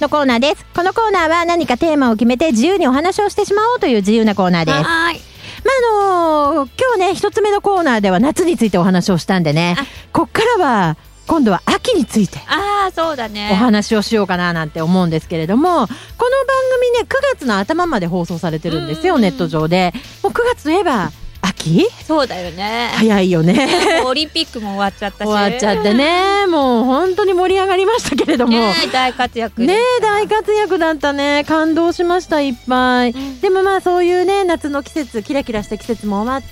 のコーナーです。このコーナーは何かテーマを決めて自由にお話をしてしまおうという自由なコーナーです。まはーい。あ、あのー今日ね、一つ目のコーナーでは夏についてお話をしたんでねあ、こっからは今度は秋についてああ、そうだね。お話をしようかななんて思うんですけれども、この番組ね、9月の頭まで放送されてるんですよ、うんネット上で。もう9月といえば秋そうだよね。早いよね。オリンピックも終わっちゃったし。終わっちゃってね、もう本当に盛り上がりましたけれども。ねえ大活躍ね大活躍だったね。感動しましたいっぱい、ん。でもまあそういうね夏の季節キラキラした季節も終わって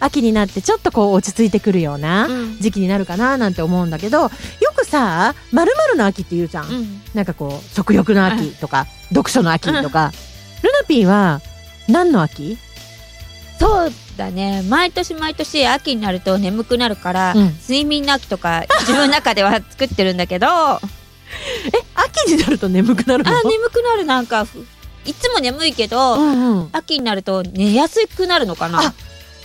秋になってちょっとこう落ち着いてくるようなうん。時期になるかななんて思うんだけどよくさ「まるの秋」って言うじゃん、うん。なんかこう食欲の秋とか、読書の秋とか、ルナピーは何の秋？そうだね。毎年毎年秋になると眠くなるから、うん。睡眠の秋とか自分の中では作ってるんだけど。あ え秋になると眠くなるの？眠くなるなんかふいつも眠いけど、うんうん。秋になると寝やすくなるのかな。あ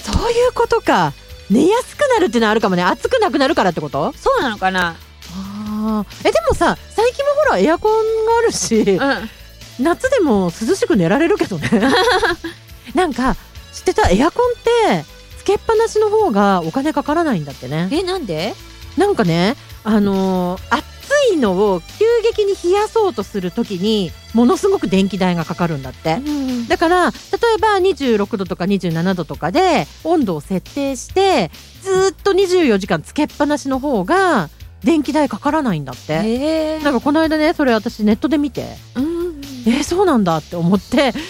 そういうことか。寝やすくなるっていうのはあるかもね。暑くなくなるからってこと？そうなのかな。あー。えでもさ最近はほらエアコンがあるしうん。夏でも涼しく寝られるけどね。なんか知ってたエアコンってつけっぱなしの方がお金かからないんだってね。えなんで？なんかねあのー暑いのを急激に冷やそうとするときにものすごく電気代がかかるんだって。うんだから例えば26度とか27度とかで温度を設定してずーっと24時間つけっぱなしの方が電気代かからないんだって。なんかこの間ねそれ私ネットで見て。うんえー、そうなんだって思って。で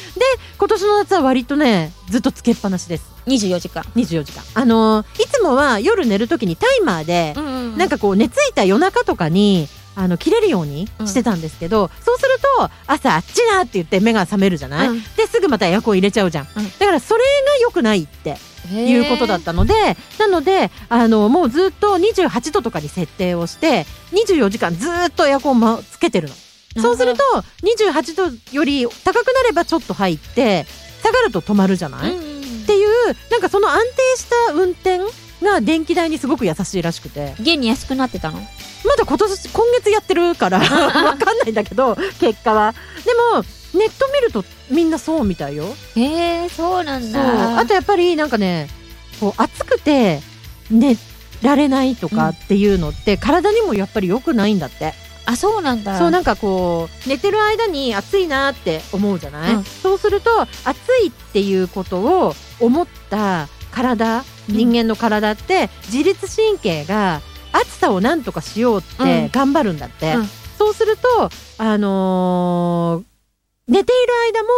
今年の夏は割とねずっとつけっぱなしです。24時間。24時間。あのーいつもは夜寝る時にタイマーで、んなんかこう寝ついた夜中とかにあの切れるようにしてたんですけど、そうすると朝あっちだって言って目が覚めるじゃない、うん。ですぐまたエアコン入れちゃうじゃん、うん。だからそれが良くないっていうことだったのでなのであのもうずっと28度とかに設定をして24時間ずっとエアコンまつけてるのそうすると28度より高くなればちょっと入って下がると止まるじゃない、うんっていうなんかその安定した運転が電気代にすごく優しいらしくて。現に安くなってたの？まだ今年今月やってるから わかんないんだけど結果は。でもネット見るとみんなそうみたいよ。へえそうなんだ。あとやっぱりなんかねこう暑くて寝られないとかっていうのって、体にもやっぱり良くないんだってあそうなんだ。そうなんかこう寝てる間に暑いなって思うじゃない、うん。そうすると暑いっていうことを思った体うん人間の体って自律神経が暑さをなんとかしようって頑張るんだって、うん。そうするとあのー寝ている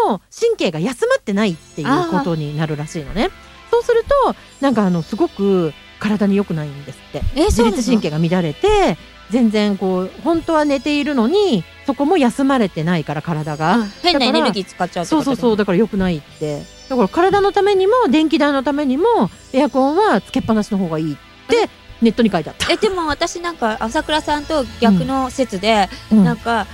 間も神経が休まってないっていうことになるらしいのね。そうするとなんかあのすごく体に良くないんですって。自律神経が乱れて全然こう本当は寝ているのにそこも休まれてないから体が、うん。変なエネルギー使っちゃうそうそうそうだから良くないって。だから体のためにも電気代のためにもエアコンはつけっぱなしの方がいいってネットに書いてあった、えでも私なんか朝倉さんと逆の説で、うん。なんか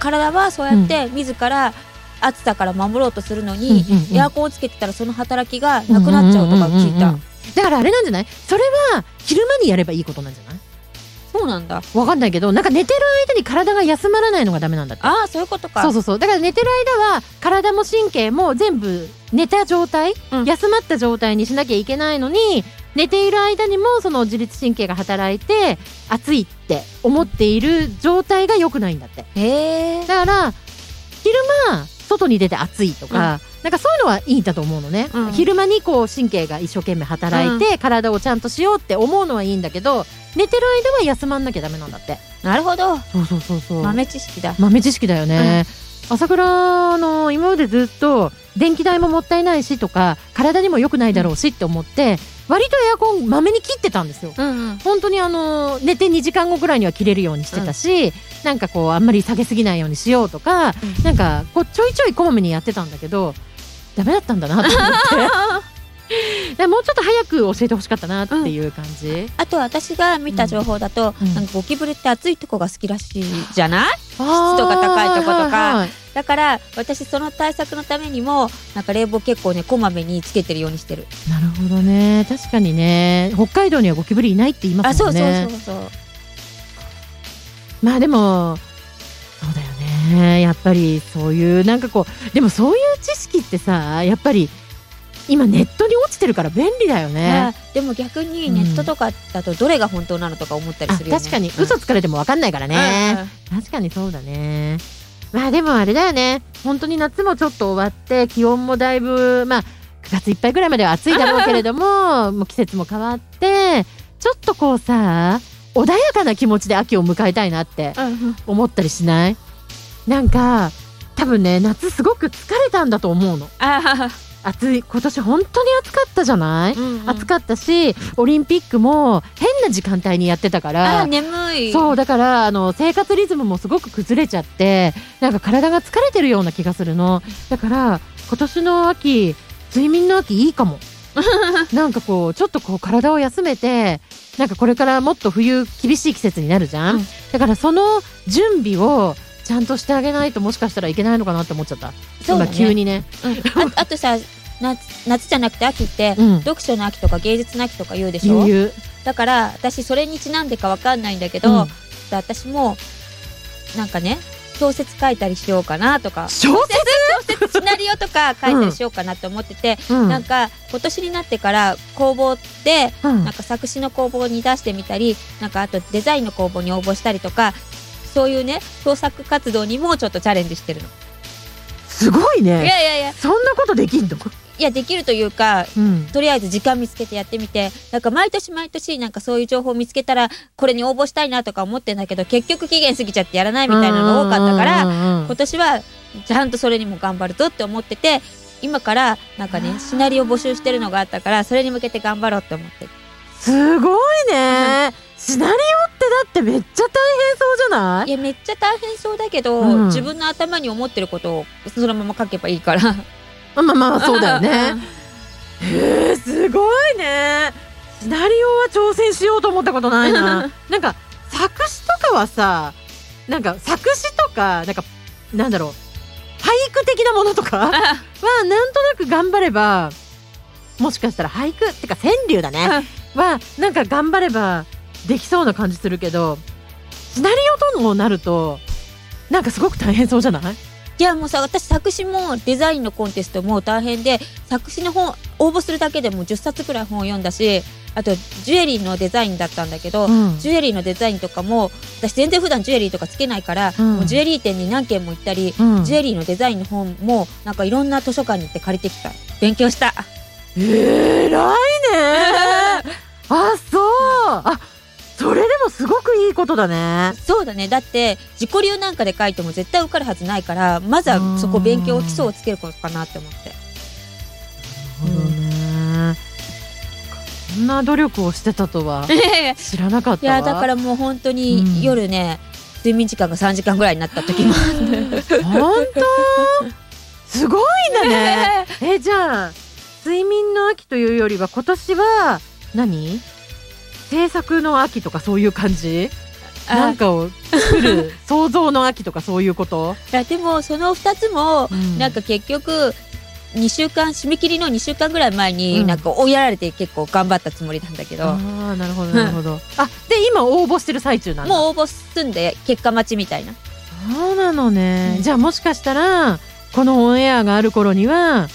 体はそうやって自ら暑さから守ろうとするのに、うんうんうんエアコンをつけてたらその働きがなくなっちゃうとか聞いた、うんうんうんうん。だからあれなんじゃない？それは昼間にやればいいことなんじゃない？そうなんだ。わかんないけどなんか寝てる間に体が休まらないのがダメなんだって。ああそういうことか。そうそうそう。だから寝てる間は体も神経も全部寝た状態、うん。休まった状態にしなきゃいけないのに寝ている間にもその自律神経が働いて暑いって思っている状態が良くないんだって。へえだから昼間外に出て暑いとか、なんかそういうのはいいんだと思うのね、うん。昼間にこう神経が一生懸命働いて、体をちゃんとしようって思うのはいいんだけど寝てる間は休まんなきゃダメなんだって。なるほど。そうそうそうそう。豆知識だ。豆知識だよね、朝倉の今までずっと電気代ももったいないしとか体にも良くないだろうしって思って、割とエアコンまめに切ってたんですよ。うんうん。本当にあの寝て2時間後ぐらいには切れるようにしてたし、なんかこうあんまり下げすぎないようにしようとか、うん。なんかこうちょいちょいこまめにやってたんだけどダメだったんだなと思って。もうちょっと早く教えてほしかったなっていう感じ、あと私が見た情報だと、うん。なんかゴキブリって暑いとこが好きらしいじゃない？湿度度が高いとことか。はいだから私その対策のためにもなんか冷房結構ねこまめにつけてるようにしてる、なるほどね。確かにね。北海道にはゴキブリいないって言いまあそうすもんね。そうそうそう。まあでもそうだよねねえやっぱりそういうなんかこうでもそういう知識ってさやっぱり今ネットに落ちてるから便利だよまねあ。でも逆にネットとかだとどれが本当なのとか思ったりあするよね。確かにうん嘘つかれても分かんないからね。確かにそうだね。まあでもあれだよね。本当に夏もちょっと終わって気温もだいぶまあ9月いっぱいぐらいまでは暑いだろうけれども もう季節も変わってちょっとこうさ穏やかな気持ちで秋を迎えたいなってうんうん思ったりしない？なんか多分ね夏すごく疲れたんだと思うの。あ暑い今年本当に暑かったじゃない、ー、うんうん。暑かったしオリンピックも変な時間帯にやってたから。眠い。そうだからあの生活リズムもすごく崩れちゃってなんか体が疲れてるような気がするの。だから今年の秋睡眠の秋いいかも。なんかこうちょっとこう体を休めてなんかこれからもっと冬厳しい季節になるじゃん、うん。だからその準備をちゃんとしてあげないともしかしたらいけないのかなって思っちゃった、今そうだね。急にね、うん。あ あとさ夏夏じゃなくて秋って、うん、読書の秋とか芸術の秋とか言うでしょ？言だから私それにちなんでかわかんないんだけど、うん。私もなんかね小説書いたりしようかなとか。小説？小説？シナリオとか書いたりしようかなと思ってて、うん。なんか今年になってから工房でうん。なんか作詞の工房に出してみたりなんかあとデザインの工房に応募したりとかそういうね創作活動にもちょっとチャレンジしてるの。すごいいねやいやいや。そんなことできんの、いやできるというかうん、とりあえず時間見つけてやってみてなんか毎年毎年なんかそういう情報見つけたらこれに応募したいなとか思ってんだけど結局期限過ぎちゃってやらないみたいなのが多かったからうんうんうんうん。今年はちゃんとそれにも頑張るぞって思ってて今からなんかねシナリオ募集してるのがあったからそれに向けて頑張ろうって思ってる。すごいね。シナリだってめっちゃ大変そうじゃない？いやめっちゃ大変そうだけど、うん自分の頭に思ってることをそのまま書けばいいからまあまあそうだよね。へえ、すごいね。シナリオは挑戦しようと思ったことないな。なんか作詞とかはさ、なんか作詞とか、なんか、なんだろう、俳句的なものとかは、なんとなく頑張れば、もしかしたら俳句ってか川柳だね。は、なんか頑張ればできそうな感じするけど、シナリオともなると、なんかすごく大変そうじゃない？いやもうさ私作詞もデザインのコンテストも大変で作詞の本応募するだけでも10冊くらい本を読んだしあとジュエリーのデザインだったんだけど、うん。ジュエリーのデザインとかも私全然普段ジュエリーとかつけないから、うん。もうジュエリー店に何軒も行ったり、うん。ジュエリーのデザインの本もなんかいろんな図書館に行って借りてきた。勉強した。えらいね あすごくいいことだね。そうだね。だって自己流なんかで書いても絶対受かるはずないからまずはそこ勉強基礎をつけることかなって思って。なるほどね。こんな努力をしてたとは 知らなかっいたわ。やだからもう本当うん。に夜ね、睡眠時間が3時間ぐらいになった時も本当？すごいんだね。えじゃあ睡眠の秋というよりは今年は何？制作の秋とかそういう感じ？なあんかを作る 想像の秋とかそういうこと、いやでもその2つもなんか結局2週間締め切りの2週間ぐらい前うん。になんか追いやられて結構頑張ったつもりなんだけど、ああなるほどなるほど、あで今応募してる最中なんだ？もう応募済んで結果待ちみたいな。そうなのね、うん。じゃあもしかしたらこのオンエアがある頃には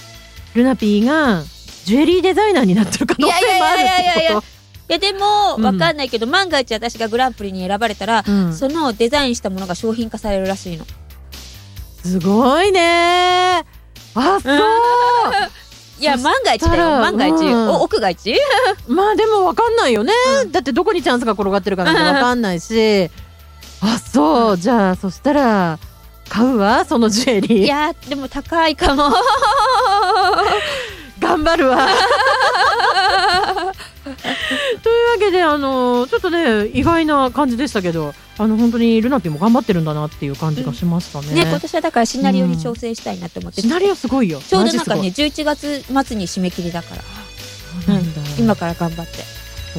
ルナピーがジュエリーデザイナーになってる可能性もあるいやいやいやいやいやってこいやでもうん。わかんないけど、万が一私がグランプリに選ばれたら、そのデザインしたものが商品化されるらしいの。すごいね。あそう。いやそ万が一だよ。万が一、うんお奥が一？まあでも分かんないよね、うん。だってどこにチャンスが転がってるかなんて 分かんないし。あそう、じゃあそしたら買うわそのジュエリー。いやでも高いかも。頑張るわ というわけであのちょっとね意外な感じでしたけどあの本当にルナピーも頑張ってるんだなっていう感じがしましたね。ね今年はだからシナリオに調整したいなと思って、シナリオすごいよ。ちょうどなんかねマジ11月末に締め切りだから。うなんだ。今から頑張って。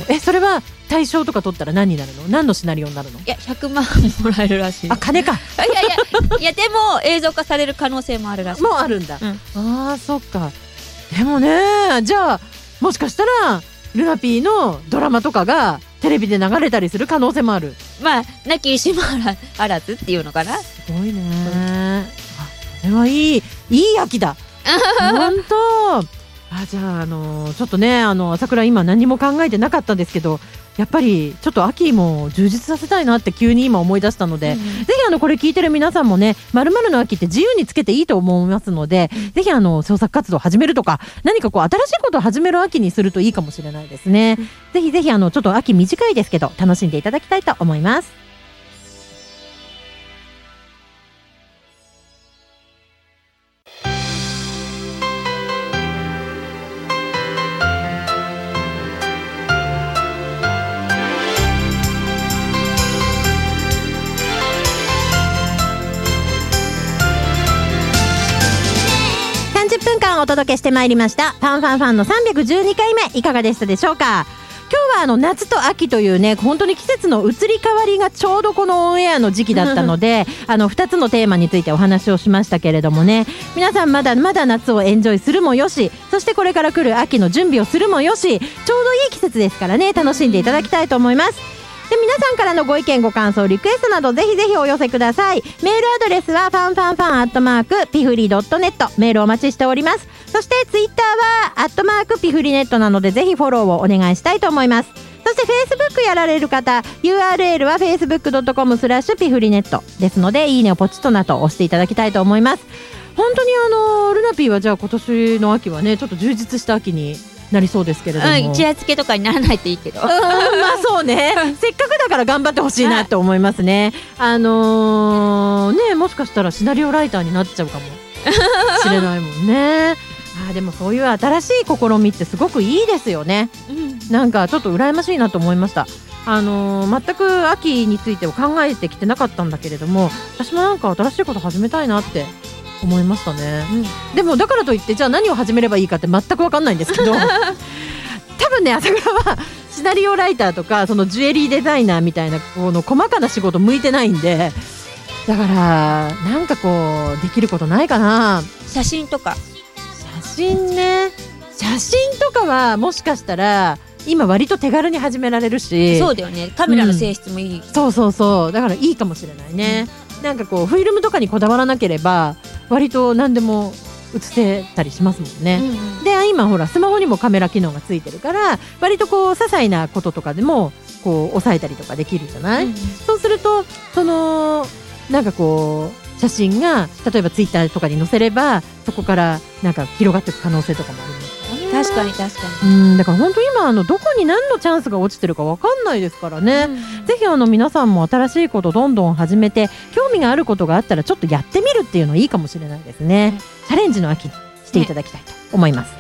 えそれは大賞とか取ったら何になるの？何のシナリオになるの？いや100万もらえるらしいあ金か。いやいやいやでも映像化される可能性もあるらしい。もうあるんだ、うん。あーそっか。でもねじゃあもしかしたらルナピーのドラマとかがテレビで流れたりする可能性もある。まあなき石もあらあらずっていうのかな。すごいね、あこれはいいいい秋だ。本当。あじゃあ、あのちょっとねあの朝倉今何も考えてなかったんですけどやっぱりちょっと秋も充実させたいなって急に今思い出したので、うんぜひあのこれ聞いてる皆さんもねまるの秋って自由につけていいと思いますので、ぜひあの創作活動を始めるとか何かこう新しいことを始める秋にするといいかもしれないですね、うん。ぜひぜひあのちょっと秋短いですけど楽しんでいただきたいと思いますけしてまいりました。ファンファンファンの312回目いかがでしたでしょうか？今日はあの夏と秋というね本当に季節の移り変わりがちょうどこのオンエアの時期だったので あの2つのテーマについてお話をしましたけれどもね。皆さんまだまだ夏をエンジョイするもよしそしてこれから来る秋の準備をするもよしちょうどいい季節ですからね楽しんでいただきたいと思いますで皆さんからのご意見ご感想リクエストなどぜひぜひお寄せください。メールアドレスはファンファンファンアットマークピフリドットネットメールお待ちしております。そしてツイッターはアットマークピフリネットなのでぜひフォローをお願いしたいと思います。そして Facebook やられる方 URL は facebook.com スラッシュピフリネットですのでいいねをポチッとなと押していただきたいと思います。本当にあのルナピーはじゃあ今年の秋はねちょっと充実した秋になりそうですけれども、うん一夜漬けとかにならないといいけど。うんまあそうね。せっかくだから頑張ってほしいなと思いますね、あのーねもしかしたらシナリオライターになっちゃうかも。しれないもんね。あーでもそういう新しい試みってすごくいいですよね。うん。なんかちょっと羨ましいなと思いました。あのー全く秋についてを考えてきてなかったんだけれども私もなんか新しいこと始めたいなって思いましたね。でもだからといってじゃあ何を始めればいいかって全く分かんないんですけど。多分ね朝倉はシナリオライターとかそのジュエリーデザイナーみたいなこの細かな仕事向いてないんで。だからなんかこうできることないかな。写真とか。写真ね。写真とかはもしかしたら今割と手軽に始められるし。そうだよね。カメラの性質もいい、そうそうそう。だからいいかもしれないね、なんかこうフィルムとかにこだわらなければ割と何でも写せたりしますもんね、うんで今ほらスマホにもカメラ機能がついてるから割とこう些細なこととかでもこう抑えたりとかできるじゃない、うんそうするとそのなんかこう写真が例えばツイッターとかに載せればそこからなんか広がっていく可能性とかもあります確かに確かうんだから本当今あのどこに何のチャンスが落ちてるかわかんないですからね、に、ぜひあの皆さんも新しいことどんどん始めて興味があることがあったらちょっとやってみるっていうのいいかもしれないですね、ねチャレンジの秋にしていただきたいと思います、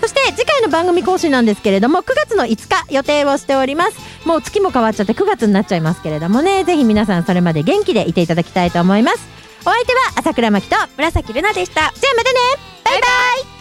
そして次回の番組更新なんですけれども9月の5日予定をしております。もう月も変わっちゃって9月になっちゃいますけれどもね。ぜひ皆さんそれまで元気でいていただきたいと思います。お相手は朝倉真希と紫ルナでした。じゃあまたね。バイバイ